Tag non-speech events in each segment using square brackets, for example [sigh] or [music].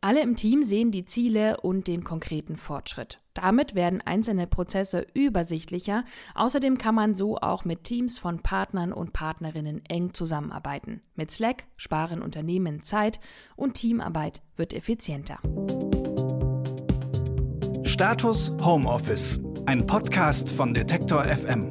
Alle im Team sehen die Ziele und den konkreten Fortschritt. Damit werden einzelne Prozesse übersichtlicher. Außerdem kann man so auch mit Teams von Partnern und Partnerinnen eng zusammenarbeiten. Mit Slack sparen Unternehmen Zeit und Teamarbeit wird effizienter. Status Homeoffice, ein Podcast von Detektor FM.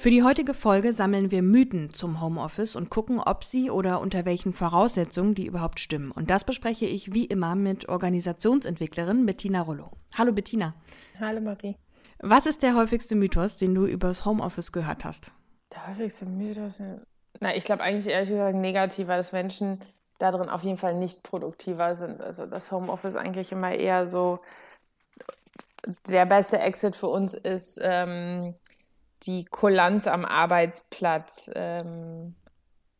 Für die heutige Folge sammeln wir Mythen zum Homeoffice und gucken, ob sie oder unter welchen Voraussetzungen die überhaupt stimmen. Und das bespreche ich wie immer mit Organisationsentwicklerin Bettina Rollo. Hallo Bettina. Hallo Marie. Was ist der häufigste Mythos, den du übers Homeoffice gehört hast? Der häufigste Mythos? Na, ich glaube eigentlich ehrlich gesagt negativer, dass Menschen darin auf jeden Fall nicht produktiver sind. Also das Homeoffice eigentlich immer eher so der beste Exit für uns ist, ähm, die Kulanz am Arbeitsplatz ähm,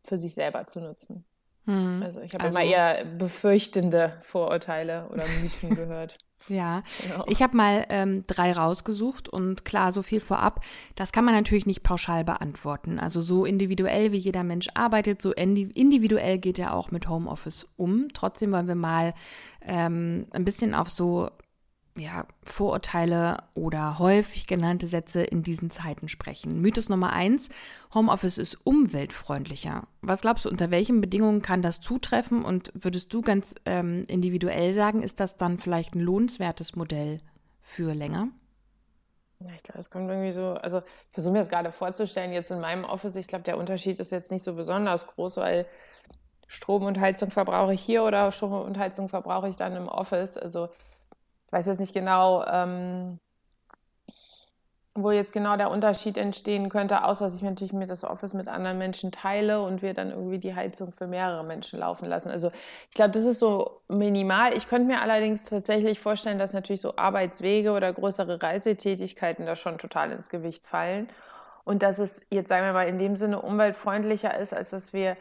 für sich selber zu nutzen. Hm. Also ich habe also, immer eher befürchtende Vorurteile oder Mythen [laughs] gehört. Ja, genau. ich habe mal ähm, drei rausgesucht und klar, so viel vorab, das kann man natürlich nicht pauschal beantworten. Also so individuell wie jeder Mensch arbeitet, so individuell geht er auch mit Homeoffice um. Trotzdem wollen wir mal ähm, ein bisschen auf so ja, Vorurteile oder häufig genannte Sätze in diesen Zeiten sprechen. Mythos Nummer eins: Homeoffice ist umweltfreundlicher. Was glaubst du, unter welchen Bedingungen kann das zutreffen? Und würdest du ganz ähm, individuell sagen, ist das dann vielleicht ein lohnenswertes Modell für länger? Ja, ich glaube, es kommt irgendwie so, also ich versuche mir das gerade vorzustellen, jetzt in meinem Office, ich glaube, der Unterschied ist jetzt nicht so besonders groß, weil Strom und Heizung verbrauche ich hier oder Strom und Heizung verbrauche ich dann im Office. Also weiß jetzt nicht genau, ähm, wo jetzt genau der Unterschied entstehen könnte, außer dass ich natürlich mir das Office mit anderen Menschen teile und wir dann irgendwie die Heizung für mehrere Menschen laufen lassen. Also ich glaube, das ist so minimal. Ich könnte mir allerdings tatsächlich vorstellen, dass natürlich so Arbeitswege oder größere Reisetätigkeiten da schon total ins Gewicht fallen. Und dass es jetzt, sagen wir mal, in dem Sinne umweltfreundlicher ist, als dass wir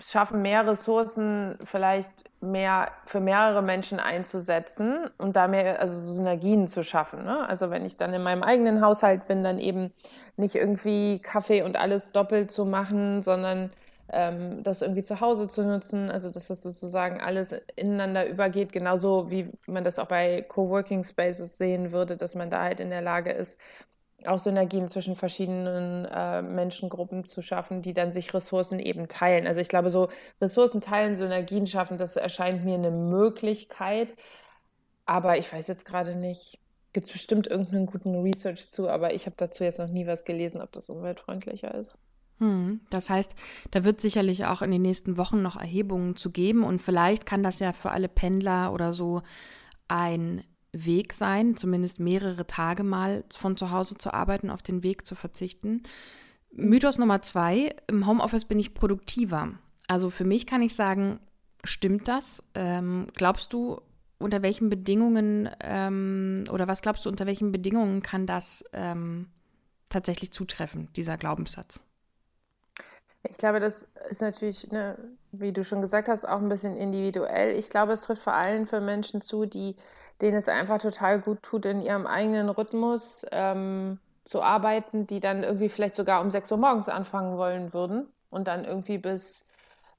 schaffen, mehr Ressourcen vielleicht mehr für mehrere Menschen einzusetzen und da mehr also Synergien zu schaffen. Ne? Also wenn ich dann in meinem eigenen Haushalt bin, dann eben nicht irgendwie Kaffee und alles doppelt zu machen, sondern ähm, das irgendwie zu Hause zu nutzen, also dass das sozusagen alles ineinander übergeht, genauso wie man das auch bei Coworking Spaces sehen würde, dass man da halt in der Lage ist, auch Synergien zwischen verschiedenen äh, Menschengruppen zu schaffen, die dann sich Ressourcen eben teilen. Also ich glaube, so Ressourcen teilen, Synergien schaffen, das erscheint mir eine Möglichkeit. Aber ich weiß jetzt gerade nicht, gibt es bestimmt irgendeinen guten Research zu, aber ich habe dazu jetzt noch nie was gelesen, ob das umweltfreundlicher ist. Hm, das heißt, da wird sicherlich auch in den nächsten Wochen noch Erhebungen zu geben und vielleicht kann das ja für alle Pendler oder so ein Weg sein, zumindest mehrere Tage mal von zu Hause zu arbeiten, auf den Weg zu verzichten. Mythos Nummer zwei, im Homeoffice bin ich produktiver. Also für mich kann ich sagen, stimmt das? Ähm, glaubst du, unter welchen Bedingungen ähm, oder was glaubst du, unter welchen Bedingungen kann das ähm, tatsächlich zutreffen, dieser Glaubenssatz? Ich glaube, das ist natürlich, ne, wie du schon gesagt hast, auch ein bisschen individuell. Ich glaube, es trifft vor allem für Menschen zu, die denen es einfach total gut tut, in ihrem eigenen Rhythmus ähm, zu arbeiten, die dann irgendwie vielleicht sogar um 6 Uhr morgens anfangen wollen würden und dann irgendwie bis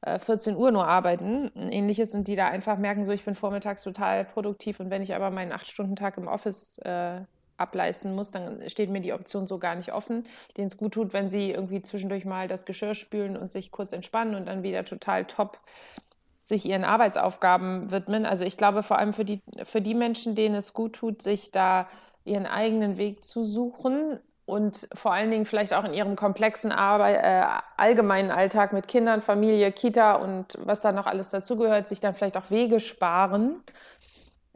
äh, 14 Uhr nur arbeiten. Ähnliches und die da einfach merken, so ich bin vormittags total produktiv und wenn ich aber meinen 8-Stunden-Tag im Office äh, ableisten muss, dann steht mir die Option so gar nicht offen, denen es gut tut, wenn sie irgendwie zwischendurch mal das Geschirr spülen und sich kurz entspannen und dann wieder total top sich ihren Arbeitsaufgaben widmen. Also ich glaube vor allem für die, für die Menschen, denen es gut tut, sich da ihren eigenen Weg zu suchen und vor allen Dingen vielleicht auch in ihrem komplexen Arbeit, äh, allgemeinen Alltag mit Kindern, Familie, Kita und was da noch alles dazugehört, sich dann vielleicht auch Wege sparen.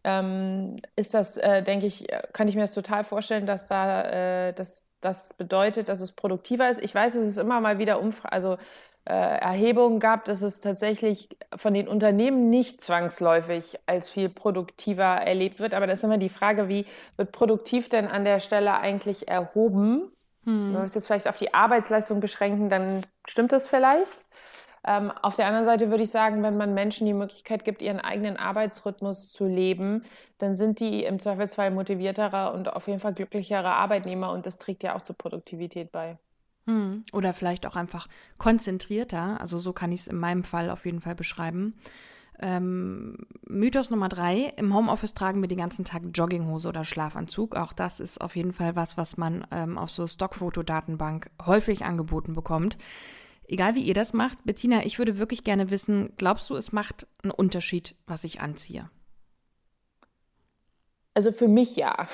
Ähm, ist das, äh, denke ich, kann ich mir das total vorstellen, dass da äh, dass das bedeutet, dass es produktiver ist. Ich weiß, es ist immer mal wieder Umfra also äh, Erhebungen gab, dass es tatsächlich von den Unternehmen nicht zwangsläufig als viel produktiver erlebt wird. Aber das ist immer die Frage, wie wird produktiv denn an der Stelle eigentlich erhoben? Hm. Wenn wir es jetzt vielleicht auf die Arbeitsleistung beschränken, dann stimmt das vielleicht. Ähm, auf der anderen Seite würde ich sagen, wenn man Menschen die Möglichkeit gibt, ihren eigenen Arbeitsrhythmus zu leben, dann sind die im Zweifelsfall motiviertere und auf jeden Fall glücklichere Arbeitnehmer und das trägt ja auch zur Produktivität bei. Hm. Oder vielleicht auch einfach konzentrierter. Also so kann ich es in meinem Fall auf jeden Fall beschreiben. Ähm, Mythos Nummer drei: Im Homeoffice tragen wir den ganzen Tag Jogginghose oder Schlafanzug. Auch das ist auf jeden Fall was, was man ähm, auf so Stockfotodatenbank häufig angeboten bekommt. Egal wie ihr das macht, Bettina, ich würde wirklich gerne wissen, glaubst du, es macht einen Unterschied, was ich anziehe? Also für mich ja.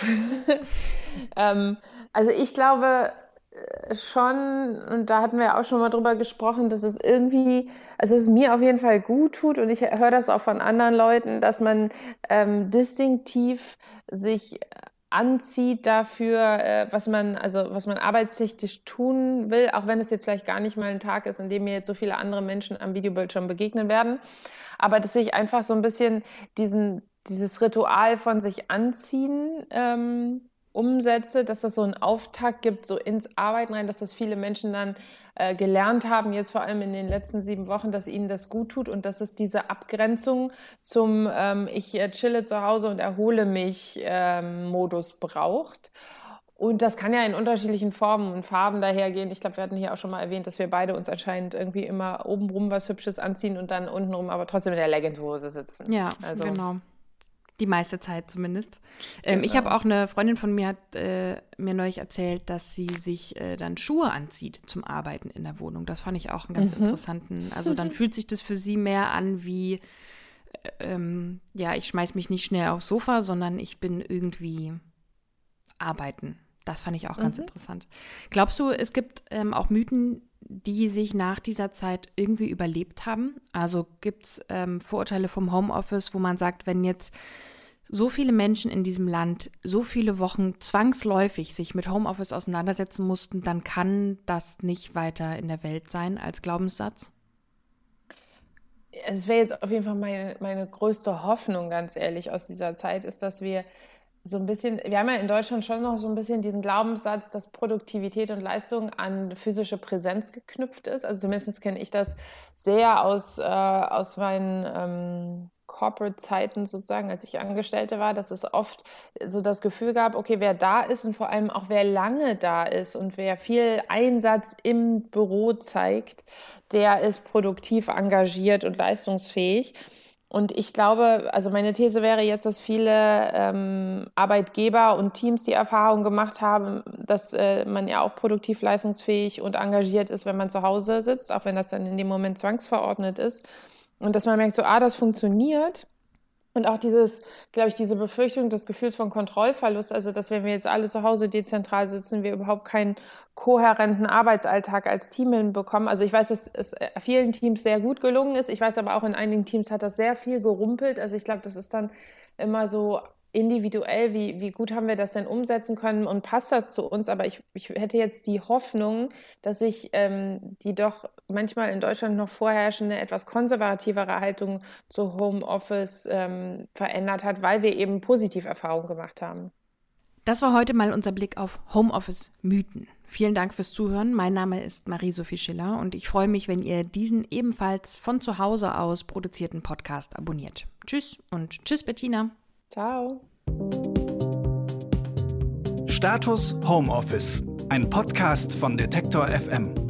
[laughs] ähm, also ich glaube äh, schon, und da hatten wir auch schon mal drüber gesprochen, dass es irgendwie, also es mir auf jeden Fall gut tut und ich höre das auch von anderen Leuten, dass man ähm, distinktiv sich anzieht dafür, äh, was man, also was man arbeitstechnisch tun will, auch wenn es jetzt vielleicht gar nicht mal ein Tag ist, in dem mir jetzt so viele andere Menschen am Videobildschirm begegnen werden. Aber dass ich einfach so ein bisschen diesen, dieses Ritual von sich anziehen ähm, umsetze, dass das so einen Auftakt gibt, so ins Arbeiten rein, dass das viele Menschen dann äh, gelernt haben, jetzt vor allem in den letzten sieben Wochen, dass ihnen das gut tut und dass es diese Abgrenzung zum ähm, Ich äh, chille zu Hause und erhole mich ähm, Modus braucht. Und das kann ja in unterschiedlichen Formen und Farben dahergehen. Ich glaube, wir hatten hier auch schon mal erwähnt, dass wir beide uns anscheinend irgendwie immer obenrum was Hübsches anziehen und dann untenrum aber trotzdem in der Leggingshose sitzen. Ja, also, genau. Die meiste Zeit zumindest. Ähm, Ich habe genau. auch eine Freundin von mir hat äh, mir neulich erzählt, dass sie sich äh, dann Schuhe anzieht zum Arbeiten in der Wohnung. Das fand ich auch einen ganz mhm. interessanten. Also dann [laughs] fühlt sich das für sie mehr an wie, äh, ähm, ja, ich schmeiß mich nicht schnell aufs Sofa, sondern ich bin irgendwie arbeiten. Das fand ich auch ganz mhm. interessant. Glaubst du, es gibt ähm, auch Mythen, die sich nach dieser Zeit irgendwie überlebt haben? Also gibt es ähm, Vorurteile vom Homeoffice, wo man sagt, wenn jetzt so viele Menschen in diesem Land so viele Wochen zwangsläufig sich mit Homeoffice auseinandersetzen mussten, dann kann das nicht weiter in der Welt sein als Glaubenssatz? Es wäre jetzt auf jeden Fall meine, meine größte Hoffnung, ganz ehrlich, aus dieser Zeit, ist, dass wir so ein bisschen, wir haben ja in Deutschland schon noch so ein bisschen diesen Glaubenssatz, dass Produktivität und Leistung an physische Präsenz geknüpft ist. Also zumindest kenne ich das sehr aus, äh, aus meinen ähm, Corporate-Zeiten sozusagen, als ich Angestellte war, dass es oft so das Gefühl gab, okay, wer da ist und vor allem auch wer lange da ist und wer viel Einsatz im Büro zeigt, der ist produktiv engagiert und leistungsfähig. Und ich glaube, also meine These wäre jetzt, dass viele ähm, Arbeitgeber und Teams die Erfahrung gemacht haben, dass äh, man ja auch produktiv, leistungsfähig und engagiert ist, wenn man zu Hause sitzt, auch wenn das dann in dem Moment zwangsverordnet ist. Und dass man merkt, so, ah, das funktioniert. Und auch dieses, glaube ich, diese Befürchtung des Gefühls von Kontrollverlust, also dass wenn wir jetzt alle zu Hause dezentral sitzen, wir überhaupt keinen kohärenten Arbeitsalltag als Team hinbekommen. Also ich weiß, dass es vielen Teams sehr gut gelungen ist. Ich weiß aber auch, in einigen Teams hat das sehr viel gerumpelt. Also ich glaube, das ist dann immer so individuell, wie, wie gut haben wir das denn umsetzen können und passt das zu uns? Aber ich, ich hätte jetzt die Hoffnung, dass sich ähm, die doch manchmal in Deutschland noch vorherrschende, etwas konservativere Haltung zu Homeoffice ähm, verändert hat, weil wir eben positiv Erfahrungen gemacht haben. Das war heute mal unser Blick auf Homeoffice-Mythen. Vielen Dank fürs Zuhören. Mein Name ist Marie-Sophie Schiller und ich freue mich, wenn ihr diesen ebenfalls von zu Hause aus produzierten Podcast abonniert. Tschüss und tschüss, Bettina. Ciao. Status Homeoffice, ein Podcast von Detektor FM.